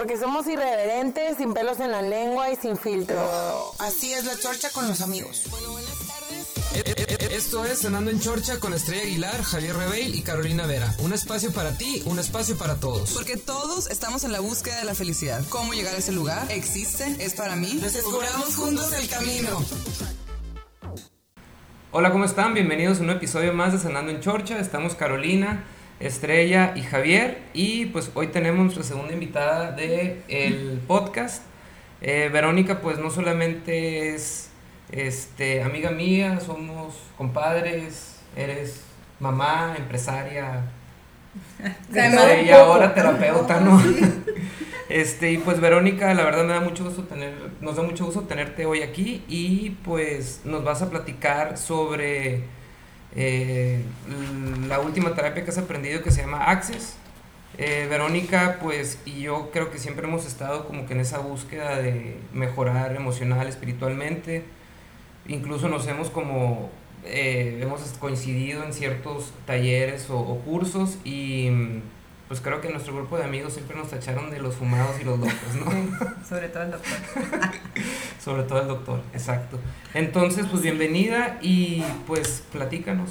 Porque somos irreverentes, sin pelos en la lengua y sin filtro. Así es la chorcha con los amigos. Bueno, buenas tardes. Esto es Cenando en Chorcha con Estrella Aguilar, Javier Rebeil y Carolina Vera. Un espacio para ti, un espacio para todos. Porque todos estamos en la búsqueda de la felicidad. ¿Cómo llegar a ese lugar? ¿Existe? ¿Es para mí? Descubramos juntos el camino. Hola, ¿cómo están? Bienvenidos a un episodio más de Cenando en Chorcha. Estamos Carolina, Estrella y Javier. Y pues hoy tenemos nuestra segunda invitada del el podcast. Eh, Verónica pues no solamente es este, amiga mía, somos compadres, eres mamá, empresaria, y ahora terapeuta, ¿no? Este, y pues Verónica, la verdad me da mucho gusto tener, nos da mucho gusto tenerte hoy aquí y pues nos vas a platicar sobre eh, la última terapia que has aprendido que se llama Access. Eh, Verónica, pues, y yo creo que siempre hemos estado como que en esa búsqueda de mejorar emocional, espiritualmente. Incluso nos hemos como, eh, hemos coincidido en ciertos talleres o, o cursos y pues creo que nuestro grupo de amigos siempre nos tacharon de los fumados y los locos, ¿no? Sobre todo el doctor. Sobre todo el doctor, exacto. Entonces, pues bienvenida y pues platícanos.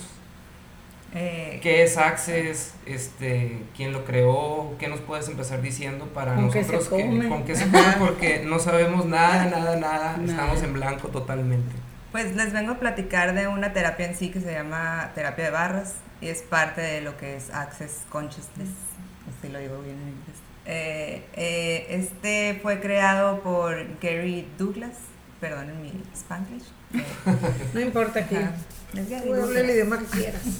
Eh, ¿Qué es Access? Este, ¿Quién lo creó? ¿Qué nos puedes empezar diciendo para ¿Con qué se nosotros? que-? ¿Con qué se come? Porque no sabemos nada, nada, nada. Estamos en blanco totalmente. pues les vengo a platicar de una terapia en sí que se llama terapia de barras y es parte de lo que es Access Consciousness. Si lo digo bien en inglés. Eh, eh, este fue creado por Gary Douglas, perdonen mi Spanglish. No importa aquí. ajá, es Gary Tú habla Douglas. el idioma que quieras.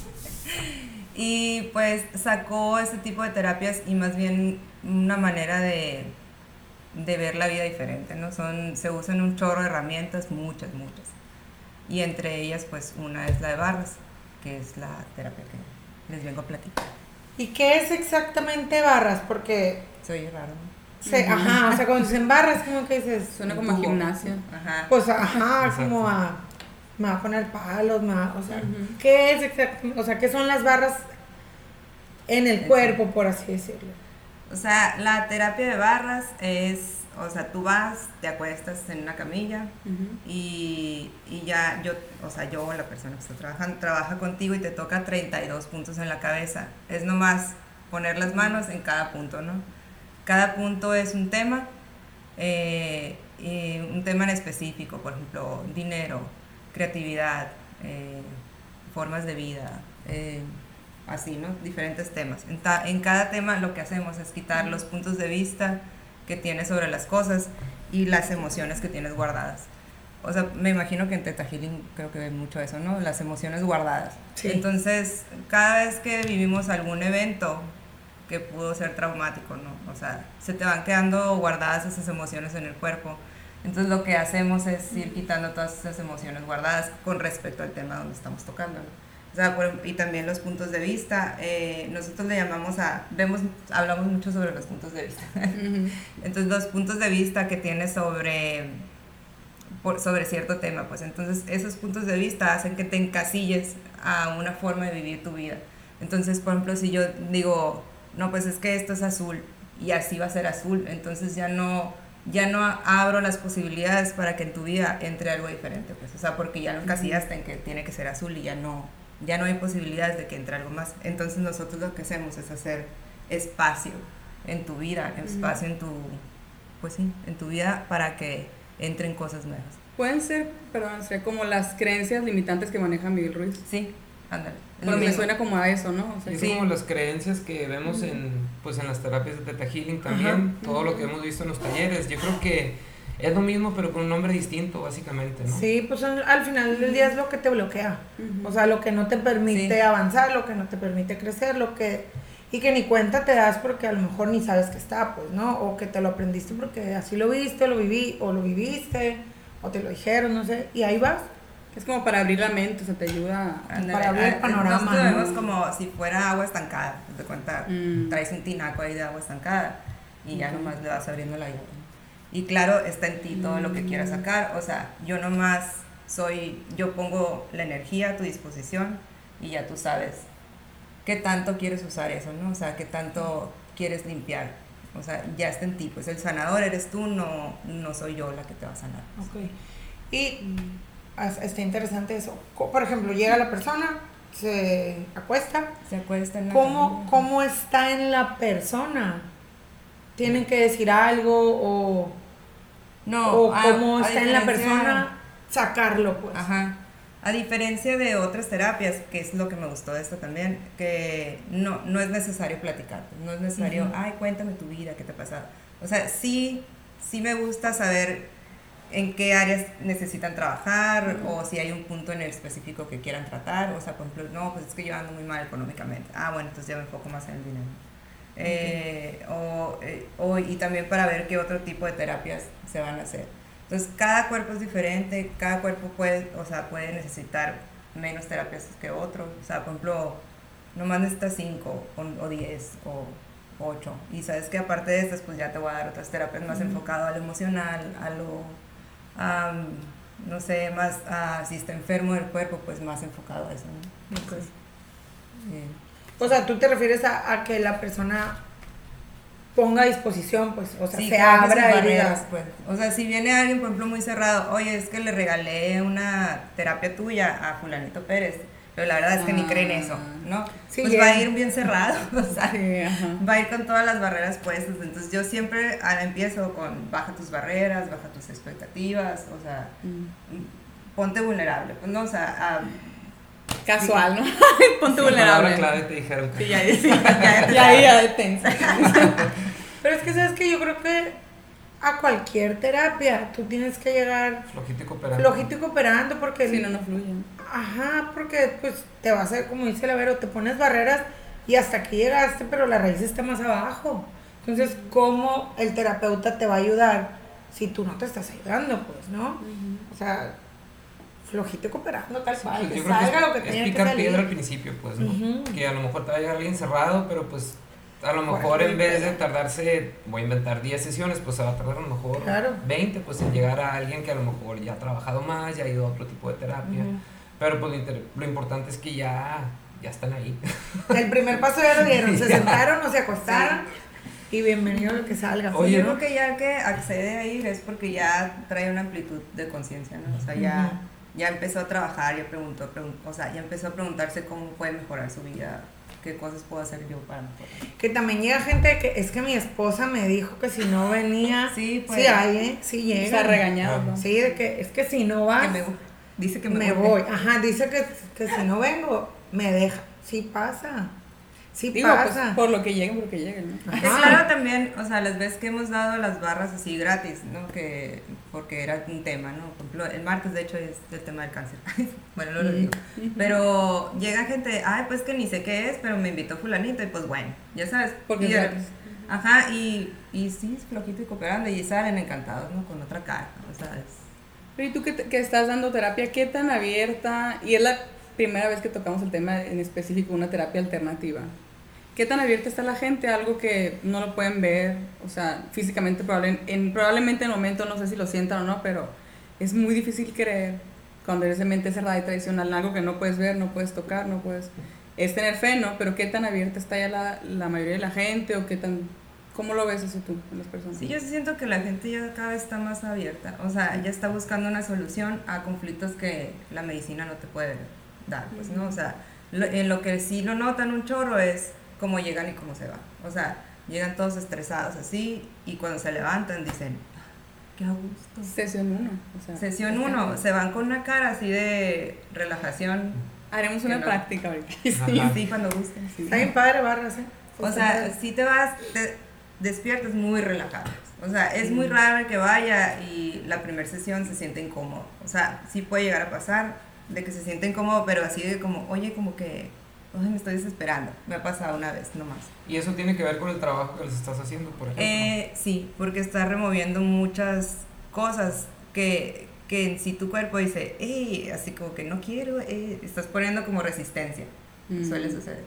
Y pues sacó este tipo de terapias y más bien una manera de, de ver la vida diferente, ¿no? Son, se usan un chorro de herramientas, muchas, muchas. Y entre ellas, pues una es la de barras, que es la terapia que les vengo a platicar. ¿Y qué es exactamente barras? Porque, Soy raro, ¿no? se, ajá, o sea, cuando dicen barras, como que dices. Suena como a gimnasio. Ajá. Pues, ajá, Exacto. como a. Me va a poner palos, me va- o sea, ¿qué es exactamente? O sea, ¿qué son las barras en el cuerpo, por así decirlo? O sea, la terapia de barras es, o sea, tú vas, te acuestas en una camilla, y, y ya yo, o sea, yo, la persona que está trabajando, trabaja contigo y te toca 32 puntos en la cabeza. Es nomás poner las manos en cada punto, ¿no? Cada punto es un tema, eh, y un tema en específico, por ejemplo, dinero, creatividad, eh, formas de vida, eh, así, ¿no? Diferentes temas. En, ta- en cada tema lo que hacemos es quitar los puntos de vista que tienes sobre las cosas y las emociones que tienes guardadas. O sea, me imagino que en Teta Healing creo que ven mucho eso, ¿no? Las emociones guardadas. Sí. Entonces, cada vez que vivimos algún evento que pudo ser traumático, ¿no? O sea, se te van quedando guardadas esas emociones en el cuerpo. Entonces, lo que hacemos es ir quitando todas esas emociones guardadas con respecto al tema donde estamos tocando, ¿no? O sea, por- y también los puntos de vista. eh, nosotros le llamamos a, vemos, hablamos mucho sobre los puntos de vista. Entonces, los puntos de vista que tienes sobre, por- sobre cierto tema, pues entonces esos puntos de vista hacen que te encasilles a una forma de vivir tu vida. Entonces, por ejemplo, si yo digo, no, pues es que esto es azul y así va a ser azul, entonces ya no, ya no abro las posibilidades para que en tu vida entre algo diferente, pues, o sea, porque ya lo encasillaste en que tiene que ser azul y ya no, ya no hay posibilidades de que entre algo más. Entonces nosotros lo que hacemos es hacer espacio en tu vida, espacio en tu, pues sí, en tu vida para que entren cosas nuevas. Pueden ser, perdón, ser como las creencias limitantes que maneja Miguel Ruiz. Sí, ándale. Pero me suena como a eso, ¿no? O sea, Es Sí. como las creencias que vemos en, pues, en las terapias de Teta Healing también, todo lo que hemos visto en los talleres. Yo creo que es lo mismo, pero con un nombre distinto, básicamente, ¿no? Sí, pues al al final del día es lo que te bloquea. O sea, lo que no te permite Sí. avanzar, lo que no te permite crecer, lo que... Y que ni cuenta te das porque a lo mejor ni sabes que está, pues, ¿no? O que te lo aprendiste porque así lo viste, lo viví, o lo viviste, o te lo dijeron, no sé. Y ahí vas. es como para abrir la mente, o sea, te ayuda a... Para abrir el panorama, Nosotros vemos como si fuera agua estancada. Te cuenta, Mm. traes un tinaco ahí de agua estancada y ya nomás le vas abriendo la llave. Y claro, está en ti todo lo que quieras sacar. O sea, yo nomás soy, yo pongo la energía a tu disposición y ya tú sabes qué tanto quieres usar eso, ¿no? O sea, qué tanto quieres limpiar O sea, ya está en ti, pues el sanador eres tú, no, no soy yo la que te va a sanar. Ok. Y está interesante eso. Por ejemplo, llega la persona, se acuesta. Se acuesta en la ¿Cómo, cama. ¿Cómo está en la persona? ¿Tienen que decir algo o, No, o a- cómo a está en la persona? Sacarlo, pues. Ajá. A diferencia de otras terapias, que es lo que me gustó de esta también, que no, no es necesario platicar, no es necesario, ay, cuéntame tu vida, qué te ha pasado. O sea, sí, sí me gusta saber en qué áreas necesitan trabajar o si hay un punto en el específico que quieran tratar. O sea, por ejemplo, no, pues es que yo ando muy mal económicamente. Ah, bueno, entonces ya me enfoco más en el dinero. Eh, o, eh, o- y también para ver qué otro tipo de terapias se van a hacer. Entonces, cada cuerpo es diferente, cada cuerpo puede, o sea, puede necesitar menos terapias que otro. O sea, por ejemplo, nomás necesitas 5 o 10 o 8. Y sabes que aparte de estas, pues ya te voy a dar otras terapias más enfocado a lo emocional, a lo, am, no sé, más, a si está enfermo del cuerpo, pues más enfocado a eso. ¿no? Entonces, eh, O sea, tú te refieres a, a que la persona ponga a disposición, pues, o sea, Sí, se abra y barreras, diga, pues. O sea, si viene alguien, por ejemplo, muy cerrado, oye, es que le regalé una terapia tuya a fulanito Pérez, pero la verdad es que ni creen eso, ¿no? Sí, pues va a ir bien cerrado, o sea, Sí, va a ir con todas las barreras puestas. Entonces yo siempre ah, empiezo con baja tus barreras, baja tus expectativas, o sea, Mm. ponte vulnerable, pues, ¿no? O sea, ah, Casual, ¿no? Ponte La palabra vulnerable. clave te dijeron. Sí, ya, ya, ya, ya, ya detensa. pero es que sabes que yo creo que a cualquier terapia tú tienes que llegar Flojito y cooperando. flojito y cooperando porque Si no, no fluyen. Ajá, porque pues te vas a, como dice la Vero, te pones barreras y hasta aquí llegaste, pero la raíz está más abajo. Entonces, ¿cómo el terapeuta te va a ayudar si tú no te estás ayudando, pues, no? O sea, flojito cooperando, tal cual, Pues que salga es, lo que tenga que salir. piedra al principio, pues, ¿no? Ujú. Que a lo mejor te va a llegar alguien cerrado, pero pues a lo mejor en sí, vez de tardarse, voy a inventar 10 sesiones, pues se va a tardar a lo mejor Claro. 20, pues en llegar a alguien que a lo mejor ya ha trabajado más, ya ha ido a otro tipo de terapia. Ujú. Pero pues lo, inter- lo importante es que ya, ya están ahí. El primer paso ya lo dieron, se sentaron o se acostaron y bienvenido a lo que salga. Oye, yo ¿no? creo que ya que accede a ir es porque ya trae una amplitud de conciencia, ¿no? O sea, ya, Ujú. Ya empezó a trabajar, ya preguntó, pregun- o sea, ya empezó a preguntarse cómo puede mejorar su vida, qué cosas puedo hacer yo para mejorar. Que también llega gente que es que mi esposa me dijo que si no venía, Sí, pues. sí hay, ¿eh? sí llega. sea, regañado, ¿no? Sí, de que es que si no vas, Que me- dice que me, me voy. Ajá, dice que, que si no vengo, me deja. Sí pasa. Sí Digo, pues, pasa. por lo que lleguen, por lo que lleguen, ¿no? Ajá. Es claro también, o sea, las veces que hemos dado las barras así gratis, ¿no? Que, porque era un tema, ¿no? Por ejemplo, el martes de hecho es el tema del cáncer. bueno, no lo digo. Pero llega gente, ay, pues que ni sé qué es, pero me invitó fulanito y pues bueno, ya sabes. Porque y gratis. Ajá, y, y sí, es flojito y cooperando y salen encantados, ¿no? Con otra cara, o sea, es... Pero y tú que, te- que estás dando terapia, ¿qué tan abierta? Y es la primera vez que tocamos el tema en específico, una terapia alternativa. ¿Qué tan abierta está la gente algo que no lo pueden ver? O sea, físicamente, probable- en, probablemente en el momento, no sé si lo sientan o no, pero es muy difícil creer cuando eres de mente cerrada y tradicional, algo que no puedes ver, no puedes tocar, no puedes... Es tener fe, ¿no? Pero ¿qué tan abierta está ya la, la mayoría de la gente o qué tan... ¿Cómo lo ves eso tú en las personas? Sí, yo siento que la gente ya cada vez está más abierta, o sea, ya está buscando una solución a conflictos que la medicina no te puede dar, pues, ¿no? O sea, en lo que sí lo notan un chorro es cómo llegan y cómo se van. O sea, llegan todos estresados así y cuando se levantan dicen, "Ah, qué a gusto. Sesión 1. O sea, Sesión es que- 1, se van con una cara así de relajación. Haremos una no. práctica ahorita. Ajá. Sí, cuando gusten. Sí. Está bien padre, barras, ¿eh? O sea, si te vas, te despiertas muy relajado. O sea, es muy raro que vaya y la primera sesión se siente incómodo. O sea, sí puede llegar a pasar de que se siente incómodo, pero así de como, oye, como que, ay, me estoy desesperando. Me ha pasado una vez nomás. Y eso tiene que ver con el trabajo que les estás haciendo, por ejemplo. Eh, sí, porque está removiendo muchas cosas que, que en sí tu cuerpo dice, así como que no quiero, eh", estás poniendo como resistencia. Mm. Suele suceder.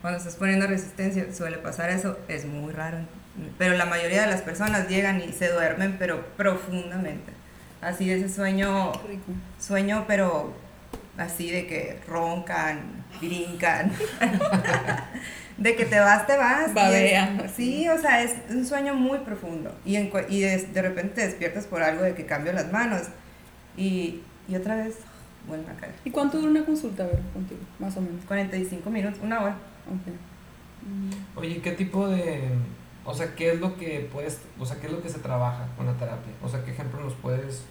Cuando estás poniendo resistencia, suele pasar eso, es muy raro. Pero la mayoría de las personas llegan y se duermen, pero profundamente. Así ese sueño, Rico. sueño, pero así de que roncan, brincan, de que te vas, te vas. Babean. es- sí, o sea, es un sueño muy profundo. Y, en cu- y de, de repente te despiertas por algo de que cambio las manos y, y otra vez vuelven a caer. ¿Y cuánto dura una consulta, a ver, contigo? Más o menos. 45 minutos, una hora. Ok. Oye, ¿qué tipo de, o sea, qué es lo que puedes, o sea, qué es lo que se trabaja con la terapia? O sea, ¿qué ejemplo nos puedes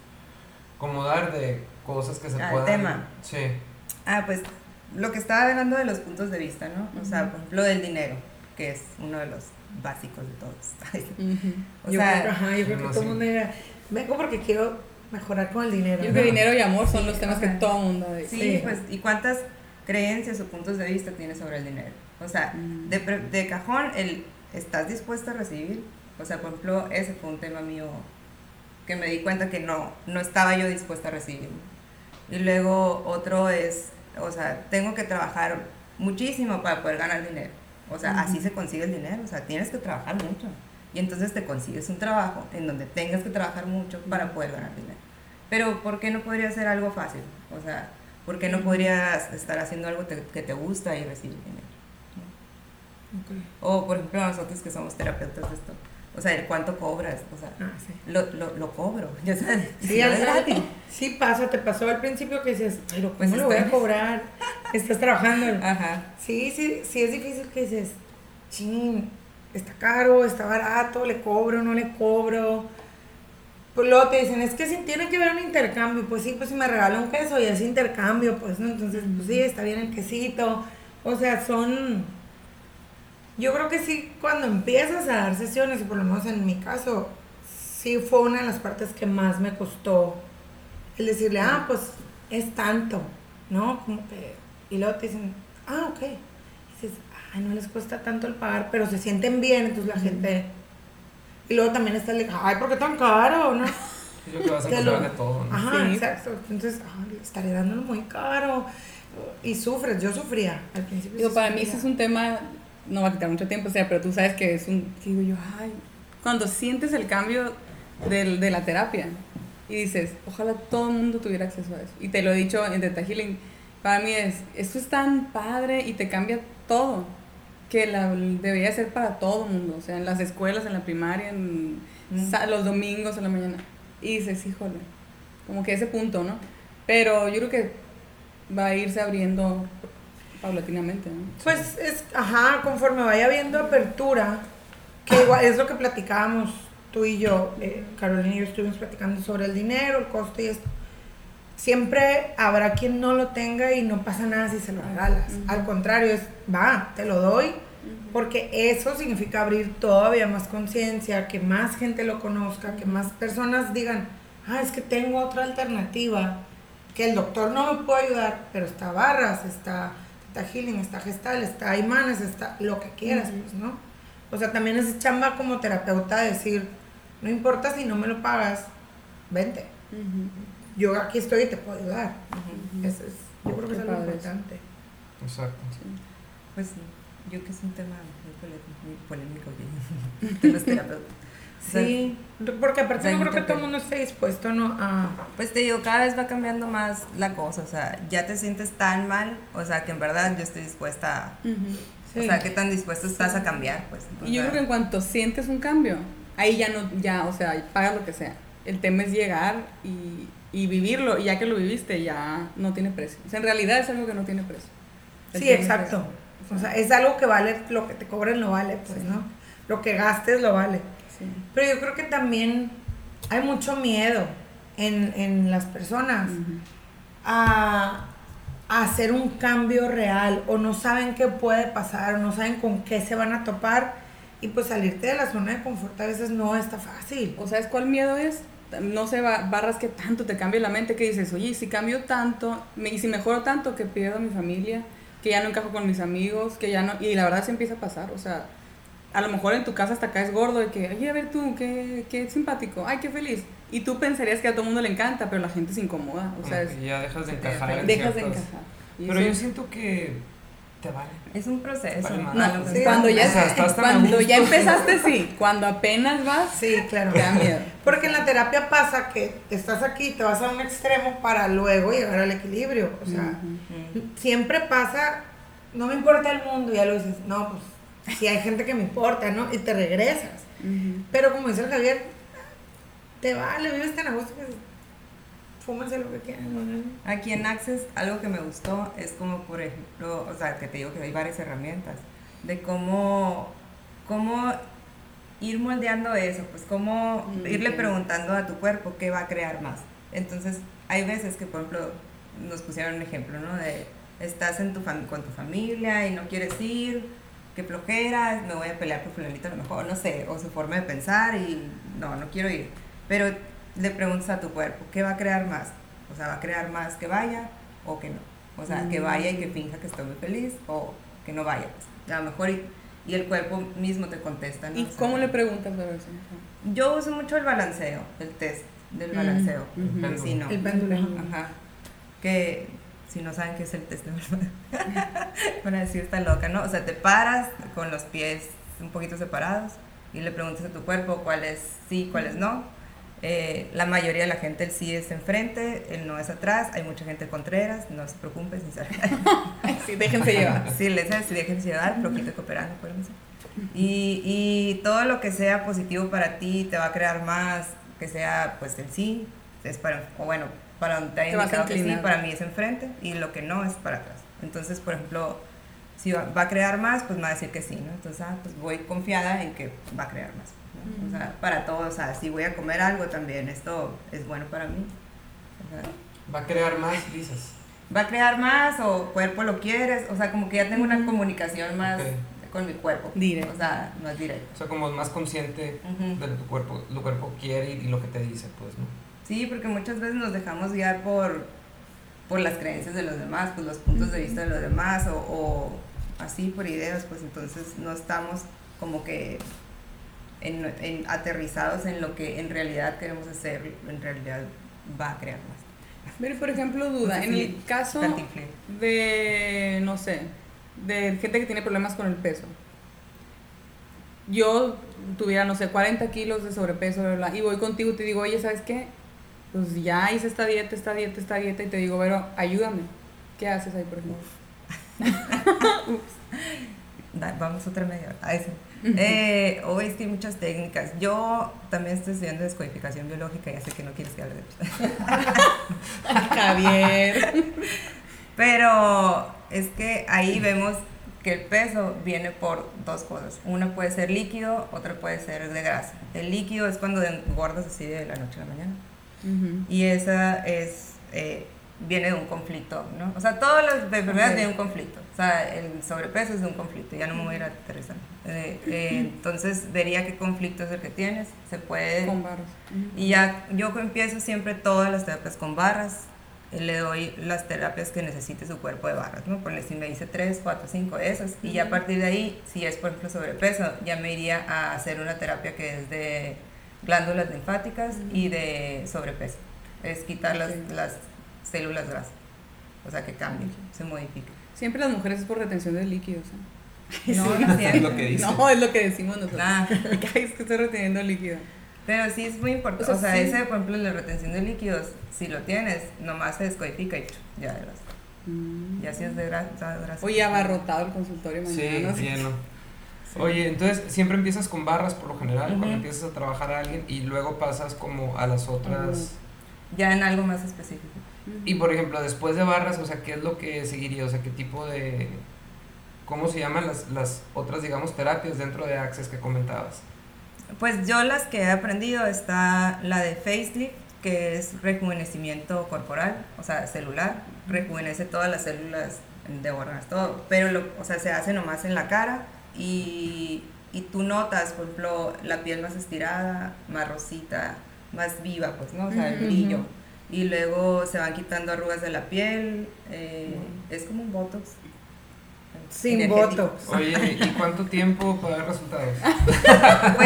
como dar de cosas que se el puedan? tema. Sí. Ah, pues lo que estaba hablando de los puntos de vista, ¿no? O sea, por ejemplo, del dinero, que es uno de los básicos de todos. O yo sea, creo ajá, yo creo que todo el mundo diga, vengo porque quiero mejorar con el dinero. Yo ¿no? creo que dinero y amor son Sí, los temas que todo el mundo dice. Sí, Sí. pues, ¿y cuántas creencias o puntos de vista tienes sobre el dinero? O sea, Mm. de, pre- de cajón, el ¿estás dispuesto a recibir? O sea, por ejemplo, ese fue un tema mío que me di cuenta que no, no estaba yo dispuesta a recibir. Y luego otro es, o sea, tengo que trabajar muchísimo para poder ganar dinero. O sea, así se consigue el dinero, o sea, tienes que trabajar mucho. Y entonces te consigues un trabajo en donde tengas que trabajar mucho para poder ganar dinero. Pero ¿por qué no podría ser algo fácil? O sea, ¿por qué no podrías estar haciendo algo te- que te gusta y recibir dinero? O por ejemplo nosotros que somos terapeutas de esto, o sea, el cuánto cobras, o sea, Ah, sí. lo, lo, lo cobro, ya sabes, Sí, no al- es gratis. sí pasa, te pasó al principio que dices, pero ¿cómo Pues lo voy a cobrar? Estás trabajando. Ajá. Sí, sí, sí es difícil que dices, chin, está caro, está barato, le cobro, no le cobro. Pues luego te dicen, es que si tiene que ver un intercambio, pues sí, pues si me regala un queso y es intercambio, pues no, entonces pues sí, está bien el quesito. O sea, son, yo creo que sí, cuando empiezas a dar sesiones, y por lo menos en mi caso, sí fue una de las partes que más me costó el decirle, ah, pues es tanto, ¿no? Como que, y luego te dicen, ah, ok. Y dices, ay, no les cuesta tanto el pagar, pero se sienten bien, entonces la gente... Y luego también está el, ay, ¿por qué tan caro? ¿no? Yo que vas a lo- de todo, ¿no? Ajá, Sí. exacto. Entonces, ay, estaré dándolo muy caro. Y sufres, yo sufría al principio. Digo, para mí ese es un tema, no va a quitar mucho tiempo, o sea, pero tú sabes que es un, digo yo, ay, cuando sientes el cambio del- de la terapia y dices, ojalá todo el mundo tuviera acceso a eso. Y te lo he dicho en Theta Healing, para mí es, esto es tan padre y te cambia todo, que la, debería ser para todo el mundo, o sea, en las escuelas, en la primaria, en Mm. los domingos, en la mañana. Y dices, híjole, como que ese punto, ¿no? Pero yo creo que va a irse abriendo paulatinamente, ¿no? Pues es, ajá, conforme vaya habiendo apertura, que igual es lo que platicábamos tú y yo, eh, Carolina y yo estuvimos platicando sobre el dinero, el costo y esto. Siempre habrá quien no lo tenga y no pasa nada si se lo regalas. Ujú. Al contrario, es, va, te lo doy, porque eso significa abrir todavía más conciencia, que más gente lo conozca, que más personas digan, ah, es que tengo otra alternativa, que el doctor no me puede ayudar, pero está Barras, está, está Healing, está Gestal, está Imanes, está lo que quieras, pues, ¿no? O sea, también es chamba como terapeuta decir, no importa si no me lo pagas, vente, yo aquí estoy y te puedo ayudar. Eso es, yo creo que es algo importante. Exacto. Pues sí, yo que es un tema muy polémico, muy polémico de, los terapeutas. O sea, Sí, porque aparte o sea, yo hay creo que todo el mundo esté dispuesto, ¿no? A... Pues te digo, cada vez va cambiando más la cosa, o sea, ya te sientes tan mal, o sea, que en verdad yo estoy dispuesta, a- Sí. o sea, qué tan dispuesto estás a cambiar, pues. Y yo creo que en cuanto sientes un cambio, ahí ya no, ya, o sea, pagas lo que sea. El tema es llegar y, y vivirlo, y ya que lo viviste, ya no tiene precio. O sea, en realidad es algo que no tiene precio. El Sí, exacto. O sea, es algo que vale, lo que te cobren lo vale, pues, ¿no? Lo que gastes lo vale. Sí. Pero yo creo que también hay mucho miedo en, en las personas a, a hacer un cambio real o no saben qué puede pasar o no saben con qué se van a topar y pues salirte de la zona de confort a veces no está fácil. ¿O sabes cuál miedo es? No sé, ba- barras que tanto te cambia la mente que dices, oye, si cambio tanto, me- y si mejoro tanto que pierdo a mi familia, que ya no encajo con mis amigos, que ya no... Y la verdad se empieza a pasar, o sea, a lo mejor en tu casa hasta caes gordo de que, oye, a ver tú, qué, qué simpático, ay, qué feliz. Y tú pensarías que a todo el mundo le encanta, pero la gente se incomoda, o sea, es- ya dejas de encajar en dejas de ciertas- encajar. Y Pero eso- yo siento que te vale. Es un proceso. Vale, No, sí, cuando ya, O sea, estás cuando ya empezaste, sí. Cuando apenas vas, Sí, claro. te da miedo. Porque en la terapia pasa que estás aquí, te vas a un extremo para luego llegar al equilibrio. O sea, Ujú. siempre pasa, no me importa el mundo, ya lo dices, no, pues si hay gente que me importa, ¿no? Y te regresas. Ujú. Pero como dice el Javier, te vale, vives tan a gusto que fúmense lo que quieran. ¿no? Aquí en Access algo que me gustó es como, por ejemplo, o sea, que te digo que hay varias herramientas, de cómo, cómo ir moldeando eso, pues cómo Mm, irle ok. preguntando a tu cuerpo qué va a crear más. Entonces, hay veces que, por ejemplo, nos pusieron un ejemplo, ¿no? De estás en tu con tu familia y no quieres ir, qué flojera, me voy a pelear por fulanito a lo mejor, no sé, o su forma de pensar y no, no quiero ir. Pero le preguntas a tu cuerpo, ¿qué va a crear más? O sea, ¿va a crear más que vaya o que no? O sea, que Mm. vaya y que finja que estoy muy feliz o que no vaya. Pues. A lo mejor y, y el cuerpo mismo te contesta, ¿no? ¿Y O sea, cómo le preguntas para eso? Yo uso mucho el balanceo, el test del balanceo. Mm. Sí, no. El péndulo. Ajá. Que si no saben qué es el test de verdad, van a decir está loca, ¿no? O sea, te paras con los pies un poquito separados y le preguntas a tu cuerpo cuál es sí, cuál es no. Eh, la mayoría de la gente el sí es enfrente, el no es atrás. Hay mucha gente contreras, no se preocupen, sinceramente. Sí, déjense llevar. Sí, les sí, déjense llevar, poquito cooperando, acuérdense. Y, y todo lo que sea positivo para ti te va a crear más, que sea pues el sí, es para, o bueno, para donde te haya indicado que sí, para mí es enfrente, y lo que no es para atrás. Entonces, por ejemplo, si va, va a crear más, pues me va a decir que sí, ¿no? Entonces, ah, pues voy confiada en que va a crear más. ¿no? O sea, para todo, o sea, si voy a comer algo también, esto es bueno para mí. O sea, Va a crear más, dices. va a crear más o cuerpo lo quieres, o sea, como que ya tengo una comunicación más Ok. con mi cuerpo. Directo. O sea, no es directo. O sea, como más consciente Ujú. de lo que tu cuerpo, tu cuerpo quiere y lo que te dice, pues, ¿no? Sí, porque muchas veces nos dejamos guiar por, por las creencias de los demás, pues los puntos de vista de los demás o, o así por ideas, pues entonces no estamos como que en, en- aterrizados en lo que en realidad queremos hacer, en realidad va a crear más. Pero, por ejemplo, duda, en el caso de, no sé, de gente que tiene problemas con el peso. Yo tuviera, no sé, 40 kilos de sobrepeso, bla, bla, y voy contigo y te digo, oye, ¿sabes qué? Pues ya hice esta dieta, esta dieta, esta dieta, y te digo, pero ayúdame. ¿Qué haces ahí, por ejemplo? Da- Vamos otra media hora. Ay, sí. Eh, hoy es que hay muchas técnicas. Yo también estoy estudiando descodificación biológica, ya sé que no quieres que hable de eso. Javier. Pero es que ahí vemos que el peso viene por dos cosas. Una puede ser líquido, otra puede ser de grasa. El líquido es cuando engordas así de la noche a la mañana. Ujú. Y esa es, eh, viene de un conflicto, ¿no? O sea, todas las enfermedades vienen de un conflicto. O sea, el sobrepeso es de un conflicto, ya no me voy a ir a aterrizar. Eh, eh, entonces, vería qué conflicto es el que tienes, se puede... Con barros. Ujú. Y ya yo empiezo siempre todas las terapias con barras. eh, Le doy las terapias que necesite su cuerpo de barras, ¿no? Ponle si me dice 3, 4, 5 esas. Y ya a partir de ahí, si es por ejemplo sobrepeso, ya me iría a hacer una terapia que es de glándulas linfáticas y de sobrepeso. Es quitar las, Ok. las células grasas. O sea, que cambien, se modifiquen. Siempre las mujeres es por retención de líquidos. ¿eh? No, Sí. no es lo que dice. No, es lo que decimos nosotros. Ah. Ay, es que estoy reteniendo líquido. Pero sí es muy importante. O O sea, sea, sí. ese, por ejemplo, la retención de líquidos, si lo tienes, nomás se descodifica y ya de grasa. Mm. Ya si es de grasa, grasa. Oye, abarrotado el consultorio Sí, mañana. ¿no? lleno. Sí. Oye, entonces siempre empiezas con barras por lo general, Ujú. cuando empiezas a trabajar a alguien y luego pasas como a las otras. Ya en algo más específico. Y por ejemplo, después de barras, o sea, ¿qué es lo que seguiría? O sea, ¿qué tipo de... ¿Cómo se llaman las, las otras, digamos, terapias dentro de Access que comentabas? Pues yo las que he aprendido está la de facelift, que es rejuvenecimiento corporal, o sea, celular, rejuvenece todas las células de órganos, todo, pero lo, o sea, se hace nomás en la cara y, y tú notas, por ejemplo, la piel más estirada, más rosita, más viva, pues, ¿no? O sea, el brillo. Y luego se van quitando arrugas de la piel, eh, es como un botox. Sin energético. voto. Oye, ¿y cuánto tiempo para ver resultados? Con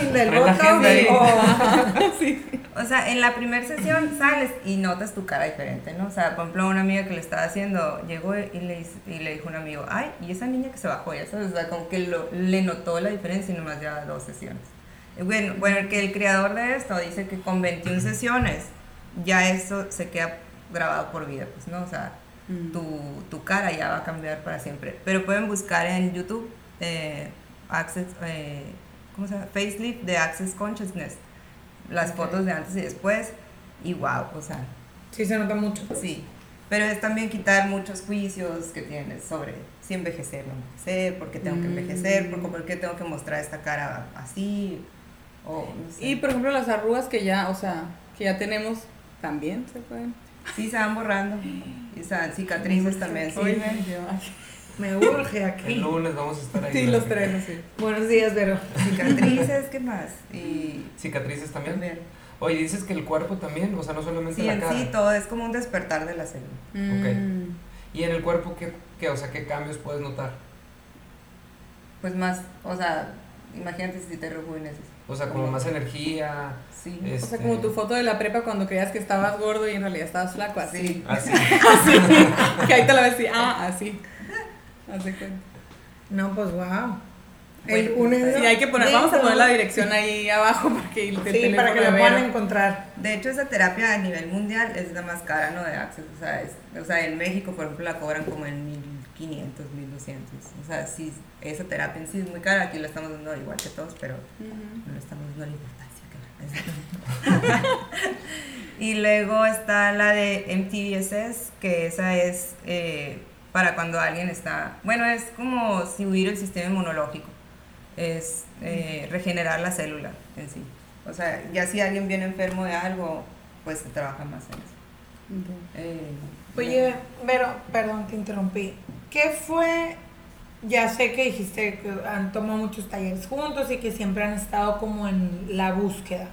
el del voto agenda ahí. o... O sea, en la primera sesión sales y notas tu cara diferente, ¿no? O sea, por ejemplo, una amiga que le estaba haciendo, llegó y le, y le dijo a un amigo, ay, y esa niña que se bajó, ya sabes, o sea, como que lo- le notó la diferencia y nomás ya dos sesiones. Bueno, bueno, el que el creador de esto dice que con 21 sesiones ya eso se queda grabado por vida, pues, ¿no? O sea, Mm. tu, tu cara ya va a cambiar para siempre. Pero pueden buscar en YouTube eh, Access, eh, ¿cómo se llama? Facelift de Access Consciousness. Las Ok. fotos de antes y después. Y wow, o sea, Sí, se nota mucho. sí. Pero es también quitar muchos juicios que tienes sobre si envejecer o no envejecer, por qué tengo que Mm. envejecer, por, por qué tengo que mostrar esta cara así. O, no sé. Y por ejemplo, las arrugas que ya, o sea, que ya tenemos, también se pueden. Sí, se van borrando. Y, sea, cicatrices también ay, Me urge El aquí. lunes vamos a estar ahí. Sí, los tres, clínica. así. Buenos días, Vero. Cicatrices, ¿qué más? Y ¿Cicatrices también? también. Oye, dices que el cuerpo también, o sea, no solamente Sí, la cara. sí todo es como un despertar de la célula. Mm. ¿Y en el cuerpo qué, qué, o sea, qué cambios puedes notar? Pues más, o sea, imagínate si te rejuveneces. O sea, como más energía. Sí. O sea, este, como tu foto de la prepa cuando creías que estabas gordo y en realidad estabas flaco, así. Sí. Así. que ahí te la ves así, ah, así. De cuenta. No, pues wow. Bueno, El unido Sí, hay que poner, de vamos a poner la dirección ahí abajo para que el Sí, para que lo puedan encontrar. De hecho, esa terapia a nivel mundial es la más cara, ¿no? De Access. O sea, es- o sea, en México, por ejemplo, la cobran como en 1500, 1200. O sea, sí, esa terapia en sí es muy cara. Aquí la estamos dando igual que todos, pero no le estamos dando la importancia que y luego está la de MTVSS, que esa es eh, para cuando alguien está. Bueno, es como si hubiera el sistema inmunológico. Es eh, regenerar la célula en sí. O sea, ya si alguien viene enfermo de algo, pues se trabaja más en eso. Ok. Eh, Oye, Vero, perdón, te interrumpí. ¿Qué fue? Ya sé que dijiste que han tomado muchos talleres juntos y que siempre han estado como en la búsqueda.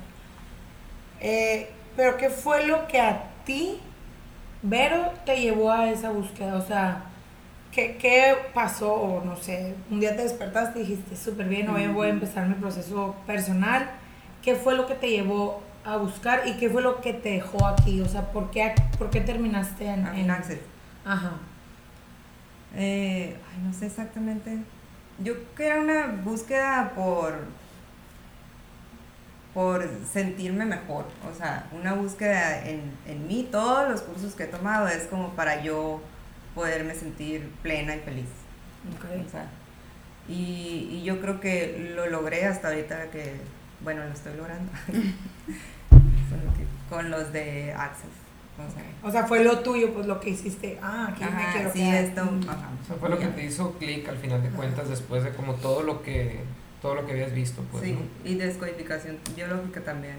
Eh, pero ¿qué fue lo que a ti, Vero, te llevó a esa búsqueda? O sea, ¿qué, qué pasó? O no sé, un día te despertaste y dijiste, súper bien, hoy voy a empezar mi proceso personal. ¿Qué fue lo que te llevó a buscar y qué fue lo que te dejó aquí? O sea, ¿por qué, por qué terminaste en, en Access. Ajá. Eh, ay, no sé exactamente. Yo creo que era una búsqueda por por sentirme mejor, o sea, una búsqueda en, en mí, todos los cursos que he tomado es como para yo poderme sentir plena y feliz. O sea, y, y yo creo que lo logré hasta ahorita que, bueno, lo estoy logrando. Con los de Access. O sea, O sea, fue lo tuyo, pues lo que hiciste. Ah, aquí me quiero sí, quedar. esto. Ajá. O sea, fue lo que te hizo clic al final de cuentas después de como todo lo que todo lo que habías visto, pues, sí, ¿no? y descodificación biológica también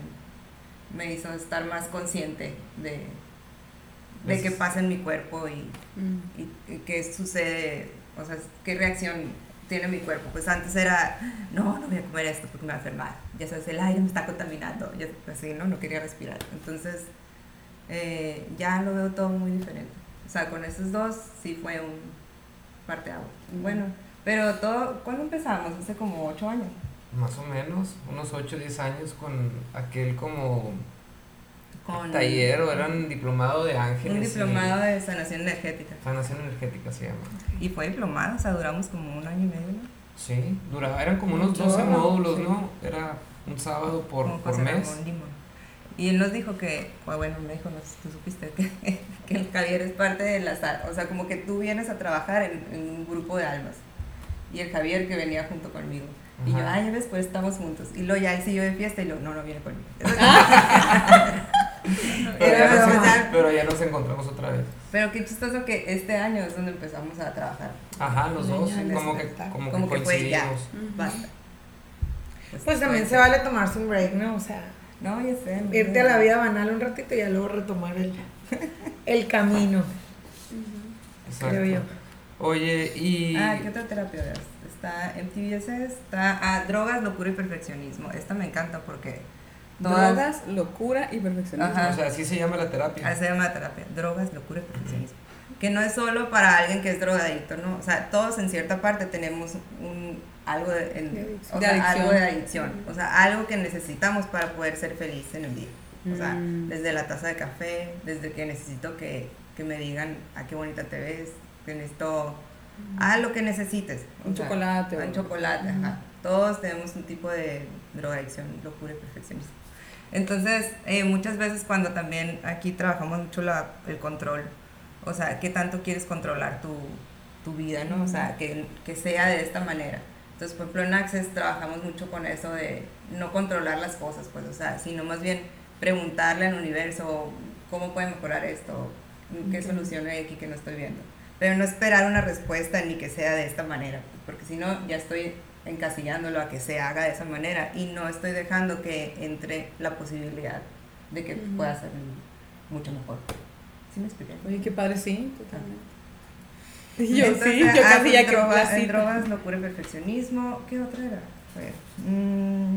me hizo estar más consciente de, de Es- qué pasa en mi cuerpo y, Mm. y, y qué sucede, o sea, qué reacción tiene mi cuerpo. Pues antes era, no, no voy a comer esto porque me va a enfermar. Ya sabes, el aire me está contaminando. Ya, así, ¿no? No quería respirar. Entonces, eh, ya lo veo todo muy diferente. O sea, con esos dos sí fue un parteaguas. Ujú. Bueno, pero todo, ¿cuándo empezamos? Hace como ocho años. Más o menos, unos 8 o 10 años con aquel como Con taller o eran diplomado de ángeles. un y- diplomado de sanación energética. Sanación energética se llama. Y fue diplomado, o sea, duramos como un año y medio, ¿no? Sí, duraba, eran como unos Mucho, 12 ¿no? módulos, Sí. ¿no? Era un sábado por, Como por mes. Ramón. Y él nos dijo que, bueno, me dijo, no sé si tú supiste, que, que el Javier es parte de la sala. O sea, como que tú vienes a trabajar en, en un grupo de almas. Y el Javier que venía junto conmigo. Y yo, ay, ya ves, pues estamos juntos. Y luego ya él siguió de fiesta y luego, no, no viene conmigo. Pero, Era ya nos, pero ya nos encontramos otra vez. Pero qué chistoso que este año es donde empezamos a trabajar. Ajá, los dos, como que, como Como que que fue ya. coincidimos. Basta. Pues también se vale tomarse un break, ¿no? O sea, No, ya sé. no irte a la vida banal un ratito y ya luego retomar el, el camino, Exacto. creo yo. Oye, y... Ah, ¿qué otra terapia ves? Está MTVS, está ah, drogas, locura y perfeccionismo. Esta me encanta porque todas, Drogas, locura y perfeccionismo. Ajá. O sea, así se llama la terapia. así se llama la terapia, drogas, locura y perfeccionismo. que no es solo para alguien que es drogadicto, ¿no? O sea, todos en cierta parte tenemos un, algo, de, en- De adicción. o De sea, adicción. algo de adicción, o sea, algo que necesitamos para poder ser feliz en el día. O sea, Mm. desde la taza de café, desde que necesito que, que me digan, ah, qué bonita te ves, que necesito, ah, lo que necesites. Un sea, chocolate Un chocolate, ajá. Todos tenemos un tipo de drogadicción, locura y perfeccionismo. Entonces, eh, muchas veces cuando también aquí trabajamos mucho la, el control, o sea, qué tanto quieres controlar tu, tu vida, ¿no? O sea, que, que sea de esta manera. Entonces, por ejemplo, en Access trabajamos mucho con eso de no controlar las cosas, pues, o sea, sino más bien preguntarle al universo cómo puede mejorar esto, qué solución hay aquí que no estoy viendo. Pero no esperar una respuesta ni que sea de esta manera, porque si no, ya estoy encasillándolo a que se haga de esa manera y no estoy dejando que entre la posibilidad de que pueda ser mucho mejor. ¿Sí me expliqué? Oye, qué padre, sí, totalmente. Y yo Entonces, sí, yo ah, casi ya que droga- la en drogas, locura y perfeccionismo. ¿Qué otra era? Mm,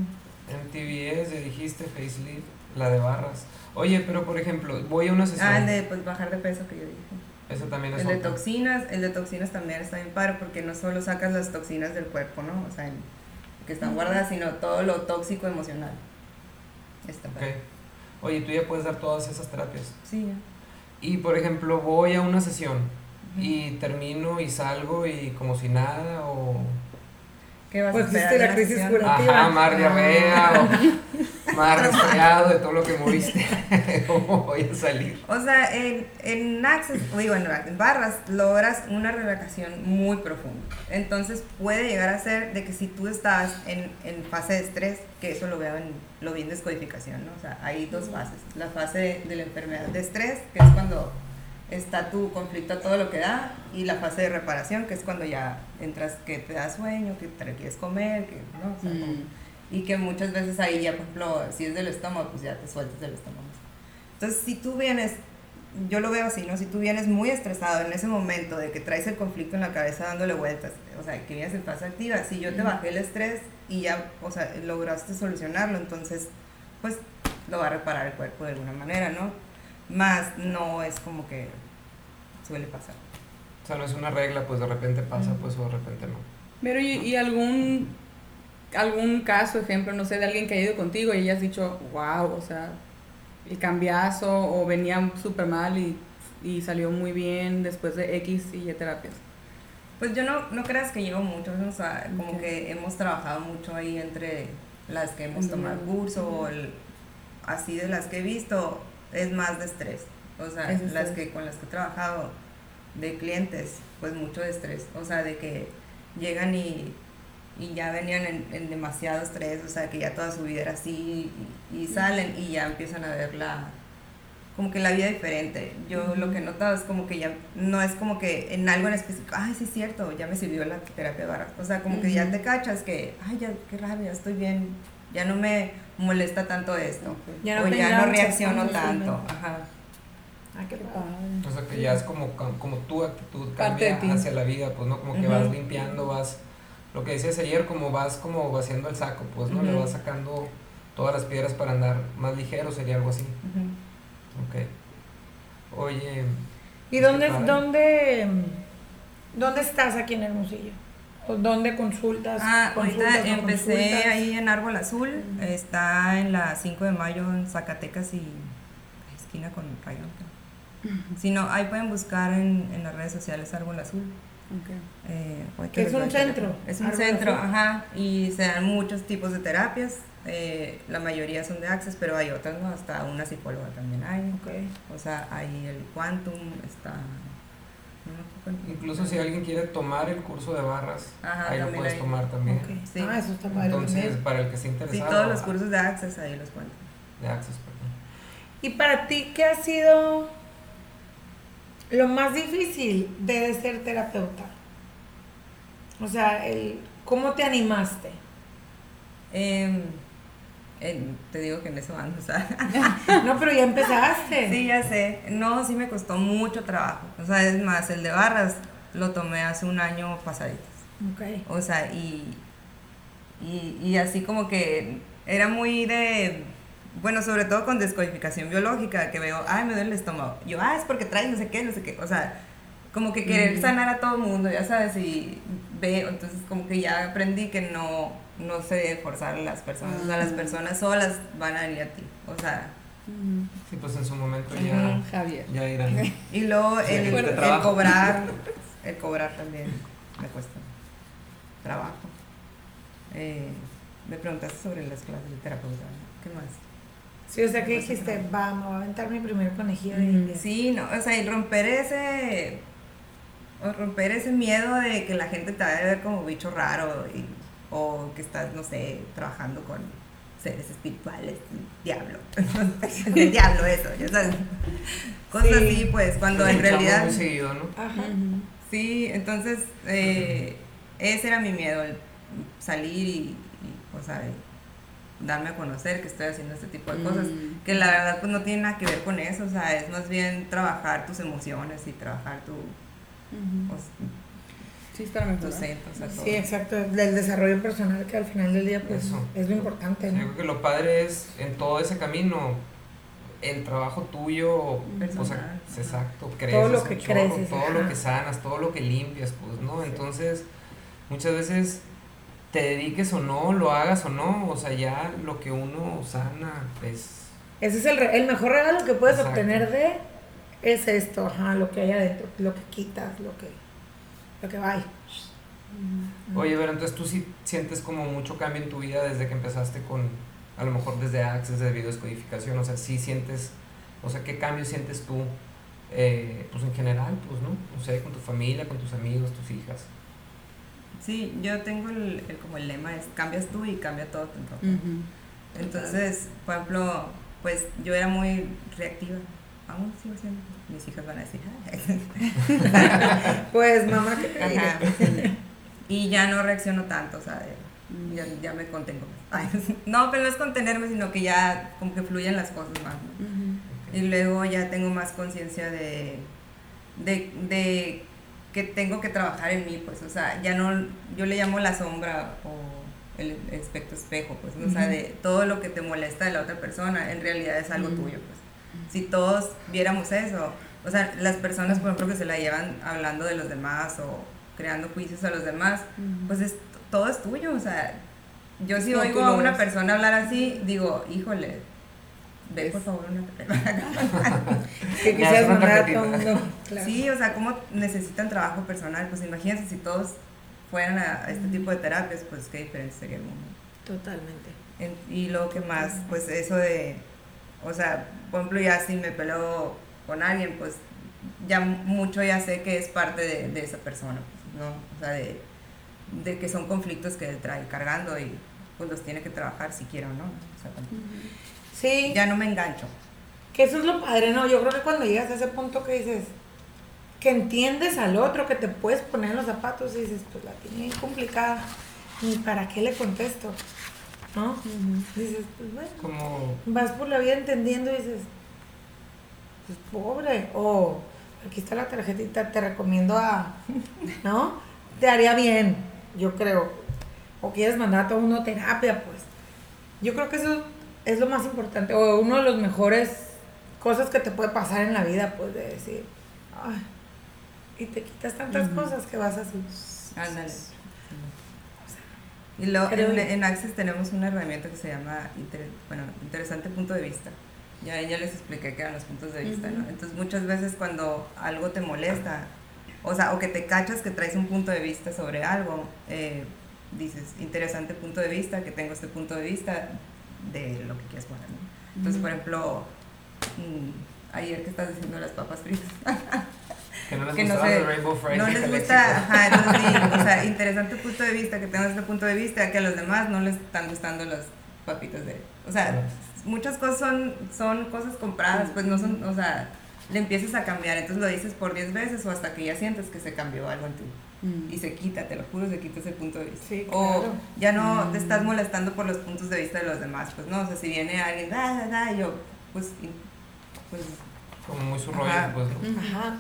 En TBS, ya dijiste, Facelift, la de barras. Oye, pero por ejemplo, voy a una sesión. ah, el de pues, bajar de peso que yo dije. Eso también es El de toxinas, el de toxinas también está bien padre porque no solo sacas las toxinas del cuerpo, ¿no? O sea, en- que están guardadas, sino todo lo tóxico emocional. Está Ok. padre. Oye, tú ya puedes dar todas esas terapias. Sí, ya. Y por ejemplo, voy a una sesión y termino y salgo y como si nada o... ¿Qué vas Pues a esperar existe la crisis curativa. Ajá, más diarrea o más resfriado de todo lo que moviste. ¿Cómo voy a salir? O sea, en, en Access, digo, en, en barras, logras una relajación muy profunda. Entonces puede llegar a ser de que si tú estás en, en fase de estrés, que eso lo veo en, lo vi en descodificación, ¿no? O sea, hay dos fases. La fase de, de la enfermedad de estrés, que es cuando está tu conflicto a todo lo que da, y la fase de reparación, que es cuando ya entras, que te da sueño, que te quieres comer, que, ¿no? O sea, como- Mm. y que muchas veces ahí ya, por ejemplo, si es del estómago, pues ya te sueltas del estómago. Entonces, si tú vienes, yo lo veo así, ¿no? Si tú vienes muy estresado en ese momento de que traes el conflicto en la cabeza dándole vueltas, o sea, que vienes en fase activa, si yo te bajé el estrés y ya, o sea, lograste solucionarlo, entonces, pues lo va a reparar el cuerpo de alguna manera, ¿no? Más no es como que suele pasar. O sea, no es una regla, pues de repente pasa, pues o de repente no. Pero ¿y, y algún algún caso, ejemplo, no sé, de alguien que ha ido contigo y hayas dicho, wow, o sea, el cambiazo o venía súper mal y, y salió muy bien después de X y Y terapias? Pues yo no, no creas que llevo mucho, o sea, como Ok. que hemos trabajado mucho ahí entre las que hemos tomado el curso o el- así de las que he visto, es más de estrés. O sea, Es las que con las que he trabajado de clientes, pues mucho de estrés. O sea, de que llegan y, y ya venían en, en demasiado estrés, o sea, que ya toda su vida era así y, y salen y ya empiezan a ver la, como que la vida diferente. Yo lo que he notado es como que ya no es como que en algo en específico, ay, sí es cierto, ya me sirvió la terapia de barra. O sea, como que ya te cachas que, ay, ya, qué raro, ya estoy bien, ya no me molesta tanto esto. Ya no o ya no reacciono tan tanto. Ajá. Ah, qué padre. O sea, que ya es como, como tu actitud cambia hacia la vida, pues, ¿no? Como que vas limpiando, vas... Lo que decías ayer, como vas como vaciando el saco, pues, ¿no? Le vas sacando todas las piedras para andar más ligero, sería algo así. Ujú. Ok. Oye... ¿Y pues, dónde, dónde, dónde estás aquí en Hermosillo? ¿O ¿Dónde consultas? Ah, consultas, ahorita no empecé consultas? ahí en Árbol Azul, está en la 5 de mayo en Zacatecas y esquina con Rayón. creo. Si no, ahí pueden buscar en, en las redes sociales Árbol Azul. Ok. Eh, Que es un centro, Es un centro, Azul. ajá. Y se dan muchos tipos de terapias. eh, la mayoría son de Access, pero hay otras, ¿no? Hasta una psicóloga también hay. Ok. O sea, hay el Quantum, está. no me acuerdo cuál- Incluso si alguien quiere tomar el curso de barras, Ajá, ahí lo puedes hay. tomar también. Ok. Sí. Ah, eso está padre Entonces, para el que esté Sí, interesado... todos los ah, cursos de Access ahí los cuento. De Access, perdón. ¿Y para ti qué ha sido lo más difícil de ser terapeuta? O sea, el, ¿cómo te animaste? Em, te digo que en eso ando, o sea. No, pero ya empezaste. sí, ya sé. No, sí me costó mucho trabajo. O sea, es más, el de barras lo tomé hace un año pasaditas. Ok. O sea, y, y, y así como que era muy de, bueno, sobre todo con descodificación biológica, que veo, ay, me duele el estómago. Yo, ah, es porque traes no sé qué, no sé qué. O sea, como que querer sanar a todo el mundo, ya sabes, y veo, entonces como que ya aprendí que no, no se debe forzar a las personas, o sea, las personas solas van a venir a ti, o sea, Sí, pues en su momento ya, Javier. ya irán. y luego Sí, el, el cobrar, el cobrar también me cuesta trabajo. Eh, me preguntaste sobre las clases de terapeuta, ¿no? ¿qué más? Sí, o sea, que dijiste, va, me voy a aventar mi primer conejillo de India. Sí, no, o sea, y romper ese romper ese miedo de que la gente te va a ver como bicho raro y- o que estás, no sé, trabajando con seres espirituales, diablo, el diablo eso, ya sabes, cosas Sí. así, pues, cuando en realidad, muy seguido, ¿no? Ajá. sí, entonces, eh, ese era mi miedo, el salir y, y, o sea, y darme a conocer que estoy haciendo este tipo de cosas, Mm. que la verdad pues no tiene nada que ver con eso, o sea, es más bien trabajar tus emociones y trabajar tu, Ujú. o sea, Sí, es todo. Sí, exacto. Del desarrollo personal que al final del día, pues, Eso. es lo importante, Yo ¿no? creo que lo padre es en todo ese camino el trabajo tuyo, o sea, exacto, creces Todo lo que chorro, creces, todo ajá. lo que sanas, todo lo que limpias, pues, ¿no? Entonces, muchas veces te dediques o no, lo hagas o no, o sea, ya lo que uno sana, pues, Ese es el, re- el mejor regalo que puedes Exacto. obtener de es esto, ajá, lo que hay adentro, lo que quitas, lo que, lo que va. ahí. Oye, pero entonces tú sí sientes como mucho cambio en tu vida desde que empezaste con, a lo mejor desde Access, de videoscodificación, o sea, sí sientes, o sea, ¿qué cambio sientes tú, eh, pues en general, pues, ¿no? O sea, con tu familia, con tus amigos, tus hijas. Sí, yo tengo el, el- como el lema es cambias tú y cambia todo tu entorno. Entonces, por ejemplo, pues yo era muy reactiva, aún sigo siendo, mis hijas van a decir. Pues, mamá, ¿qué te Ajá, diré? sí. Y ya no reacciono tanto, o sea, de- ya, ya me contengo. Ay, no, pero no es contenerme, sino que ya como que fluyen las cosas más. ¿no? Y luego ya tengo más conciencia de, de, de que tengo que trabajar en mí, pues, o sea, ya no, yo le llamo la sombra o el espectro espejo, pues, o sea, de todo lo que te molesta de la otra persona, en realidad es algo tuyo, pues. Si todos viéramos eso, o sea, las personas, por ejemplo, que se la llevan hablando de los demás o creando juicios a los demás, pues es, todo es tuyo, o sea, yo si No, oigo a lo una ves. persona hablar así, digo, híjole, ve por favor una terapia. Que quisieras mandar a todo mundo. Claro. Sí, o sea, cómo necesitan trabajo personal, pues imagínense si todos fueran a, este tipo de terapias, pues qué diferente sería el mundo. Totalmente. En- y luego que más, pues eso de, o sea, por ejemplo, ya si me peleo con alguien, pues ya mucho ya sé que es parte de, de esa persona, pues, ¿no? O sea, de, de que son conflictos que él trae cargando y pues los tiene que trabajar si quiere o no. O sea, Sí, ya no me engancho. que eso es lo padre, ¿no? Yo creo que cuando llegas a ese punto que dices, que entiendes al otro, que te puedes poner en los zapatos y dices, pues la tiene bien complicada, ni para qué le contesto, ¿no? Dices, pues bueno, Como, vas por la vida entendiendo y dices, pues pobre, o aquí está la tarjetita, te recomiendo a, ¿no? Te haría bien, yo creo. O quieres mandar a todo uno a terapia, pues. Yo creo que eso es lo más importante, o uno de los mejores cosas que te puede pasar en la vida, pues, de decir, ay, y te quitas tantas cosas que vas así. Ándale. Y luego en, en Access tenemos una herramienta que se llama inter- bueno, interesante punto de vista. Ya, ya les expliqué qué eran los puntos de vista, ¿no? Entonces muchas veces cuando algo te molesta, o sea, o que te cachas que traes un punto de vista sobre algo, eh, dices, interesante punto de vista, que tengo este punto de vista de lo que quieres poner, ¿no? Entonces, por ejemplo, mm, ayer que estás diciendo las papas fritas. que no les que no Rainbow no les gusta, ajá, entonces sí, o sea, interesante punto de vista, que tengas este punto de vista, que a los demás no les están gustando las papitas de, o sea, muchas cosas son, son cosas compradas, pues no son, o sea, le empiezas a cambiar, entonces lo dices por 10 veces o hasta que ya sientes que se cambió algo en ti. Mm. Y se quita, te lo juro, se quita ese punto de vista. Sí, O claro. ya no te estás molestando por los puntos de vista de los demás, pues no, o sea, si viene alguien, da, da, da, y yo, pues, y- pues, Como muy su rollo, Ajá. pues, ¿no? Ajá,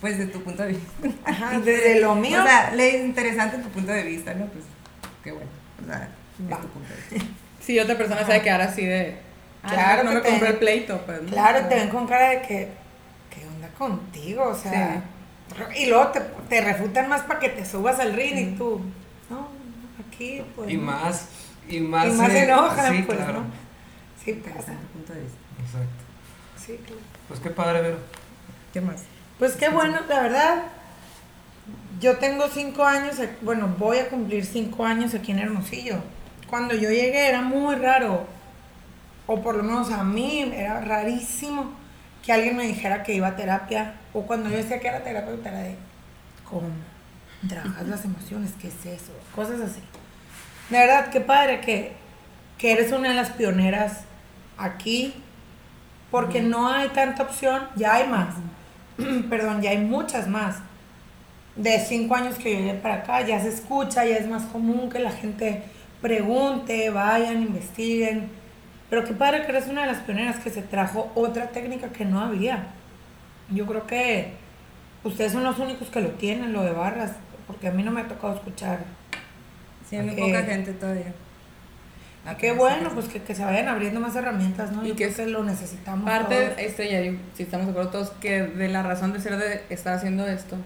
pues de tu punto de vista. ajá, desde lo mío. O sea, le es interesante tu punto de vista, ¿no? Pues qué bueno. O sea, Va. es tu punto de vista. Sí, otra persona se va a quedar así de. ah, Claro no me compré el pleito, pues. ¿no? Claro, te ven con cara de que, ¿qué onda contigo? O sea, Y luego te, te refutan más para que te subas al ring y tú, no, aquí pues. Y no". más, y más. Y más eh, se enojan, Sí, pues, claro. ¿no? Sí pasa, tu punto de vista. Exacto. sí, claro. Pues qué padre, Vero. ¿Qué más? Pues qué bueno, la verdad. Yo tengo cinco años, eh, bueno, voy a cumplir cinco años aquí en Hermosillo. Cuando yo llegué era muy raro, o por lo menos a mí era rarísimo que alguien me dijera que iba a terapia, o cuando yo decía que era terapeuta era de, ¿cómo? ¿Trabajas las emociones? ¿Qué es eso? Cosas así. De verdad, qué padre que, que eres una de las pioneras aquí, porque no hay tanta opción, ya hay más. Perdón, ya hay muchas más. De cinco años que yo llegué para acá, ya se escucha, ya es más común que la gente pregunte, vayan, investiguen. Pero qué padre que eres una de las pioneras que se trajo otra técnica que no había. Yo creo que ustedes son los únicos que lo tienen, lo de barras, porque a mí no me ha tocado escuchar. Sí, muy poca gente todavía. Ah, qué bueno, pues que, que se vayan abriendo más herramientas, ¿no? Y Yo que creo que lo necesitamos. Parte, todos. esto ya, si estamos de acuerdo todos, que de la razón de ser de estar haciendo esto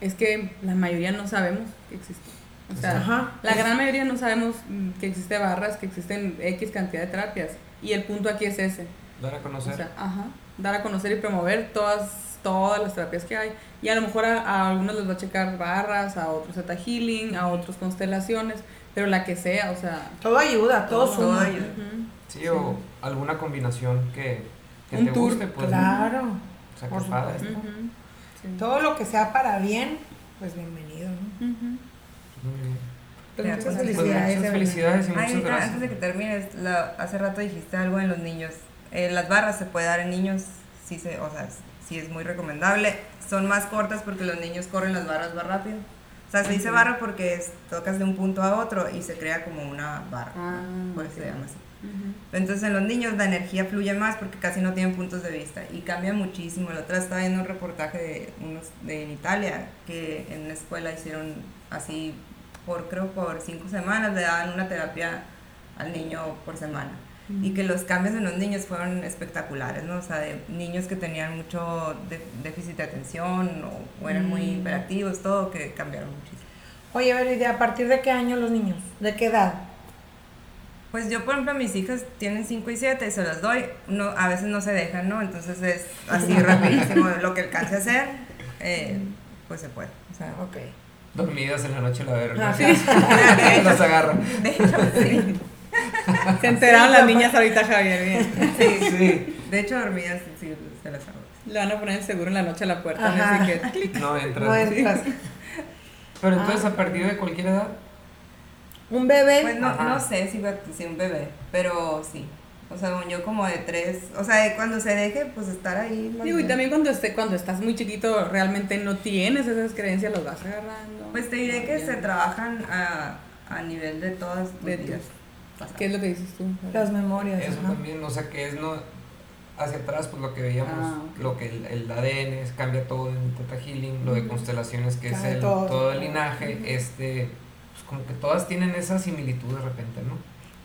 es que la mayoría no sabemos que existe. O sea, Ajá. la gran mayoría no sabemos mm, que existe barras, que existen X cantidad de terapias. Y el punto aquí es ese. Dar a conocer. O sea, ajá, dar a conocer y promover todas, todas las terapias que hay. Y a lo mejor a, a algunos les va a checar barras, a otros Theta Healing, a otros constelaciones, pero la que sea, o sea. Todo ayuda, todo, Todo suma. ayuda. sí, o alguna combinación que, que Un te tour, guste, pues. Claro. O sea, por padre. sí. Todo lo que sea para bien, pues bienvenido, ¿no? Muy bien. Pues muchas pues, Pues felicidades. muchas felicidades y Ay, muchas gracias. antes de que termines, la- hace rato dijiste algo en los niños. Eh, las barras se puede dar en niños, sí, se, o sea, sí es muy recomendable. Son más cortas porque los niños corren las barras más rápido. O sea, se dice barra porque es- tocas de un punto a otro y se crea como una barra. Ah, por eso ok. se llama así. Entonces en los niños la energía fluye más porque casi no tienen puntos de vista y cambia muchísimo. La otra estaba viendo un reportaje de unos de en Italia que en una escuela hicieron así por creo por cinco semanas le daban una terapia al niño por semana y que los cambios en los niños fueron espectaculares, ¿no? O sea, de niños que tenían mucho de- déficit de atención o, o eran muy Mm. hiperactivos, todo que cambiaron muchísimo. Oye, Vero, ¿y de a partir de qué año los niños? ¿De qué edad? Pues yo, por ejemplo, mis hijas tienen 5 y 7 y se las doy. No, a veces no se dejan, ¿no? Entonces es así rapidísimo lo que alcance a hacer, eh, pues se puede. O sea, Ok. Dormidas en la noche la Vero. Ah. Las agarra. de hecho, sí. Se enteraron las niñas ahorita, Javier. Bien. Sí. De hecho, dormidas sí se las hago. Le van a poner el seguro en la noche a la puerta. Ajá. Así que, clic. No entras. No entras. Pero entonces Ah. a partir de cualquier edad. Un bebé. Pues no, no sé si un bebé, pero sí. O sea, yo como de 3, o sea, de cuando se deje, pues estar ahí. Digo, y también cuando, esté, cuando estás muy chiquito, realmente no tienes esas creencias, los vas agarrando. Pues te diré que se trabajan a, a nivel de todas tus De vidas. tus- ¿Qué es lo que dices tú? Las memorias. Eso ajá. también, o sea que es no hacia atrás, pues lo que veíamos, Ah, lo que el, el ADN es, cambia todo en Teta Healing, lo de constelaciones que es el, todo. todo. el linaje, este, pues como que todas tienen esa similitud de repente, ¿no?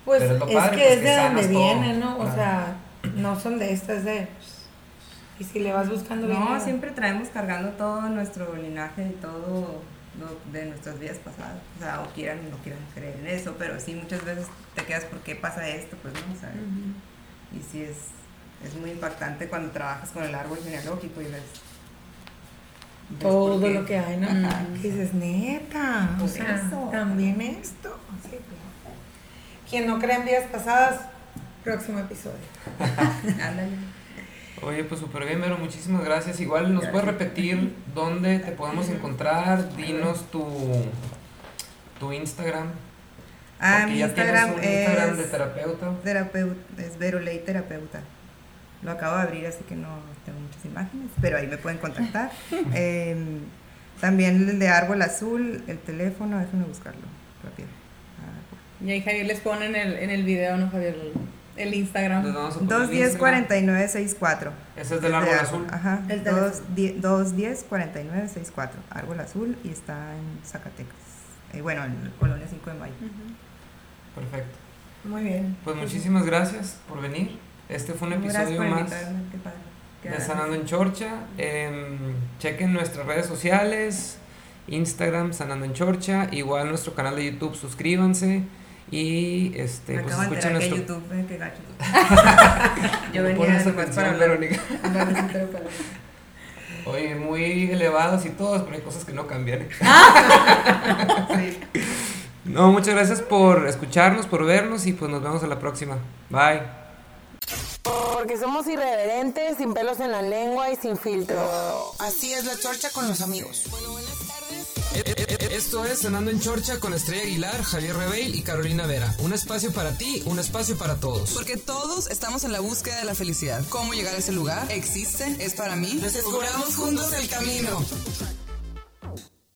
Pues Pero es es, lo padre, que pues, es que de donde todo, viene, ¿no? O claro. sea, no son de estas de. Y si le vas buscando No, bien, siempre traemos cargando todo nuestro linaje y todo de nuestras vidas pasadas. O sea, o quieran o no quieran creer en eso, pero sí muchas veces te quedas, ¿por qué pasa esto? Pues no, o sea, y sí es, es muy impactante cuando trabajas con el árbol genealógico y ves. ves todo lo que hay, ¿no? Ajá. Que dices, neta, o Por sea, eso. también esto. Sí. Quien no cree en vidas pasadas, próximo episodio. Oye, pues súper bien, Vero, muchísimas gracias. Igual nos puedes repetir dónde te podemos encontrar, dinos tu, tu Instagram. Ah, porque mi ya Instagram tienes un Instagram de es terapeuta. terapeuta, es Verolei Terapeuta. Lo acabo de abrir, así que no tengo muchas imágenes, pero ahí me pueden contactar. Em, también el de Árbol Azul, el teléfono, déjenme buscarlo rápido. Ah, Y ahí Javier les pone en el, en el video, ¿no, Javier? El, Instagram. vamos a poner el 210 Instagram. 4964. Ese es del de árbol azul. Ajá. El teléfono. 210 210 4964. Árbol Azul y está en Zacatecas. Eh, bueno, en Colonia 5 de Mayo. Perfecto. Muy bien. Pues muchísimas gracias por venir. Este fue un Gracias episodio por más. de Sanando en Chorcha. Em, chequen nuestras redes sociales, Instagram, Sanando en Chorcha, igual nuestro canal de YouTube, suscríbanse. Y este, Me pues escuchen nuestro. YouTube, eh, qué gacho. Yo venía canción, para. Verónica. Oye, muy elevados y todos, pero hay cosas que no cambian. No, muchas gracias por escucharnos, por vernos y pues nos vemos a la próxima. Bye. Porque somos irreverentes, sin pelos en la lengua y sin filtro. Así es la chorcha con los amigos. Esto es Cenando en Chorcha con Estrella Aguilar, Javier Rebeil y Carolina Vera. Un espacio para ti, un espacio para todos. Porque todos estamos en la búsqueda de la felicidad. ¿Cómo llegar a ese lugar? ¿Existe? ¿Es para mí? Descubramos juntos el camino.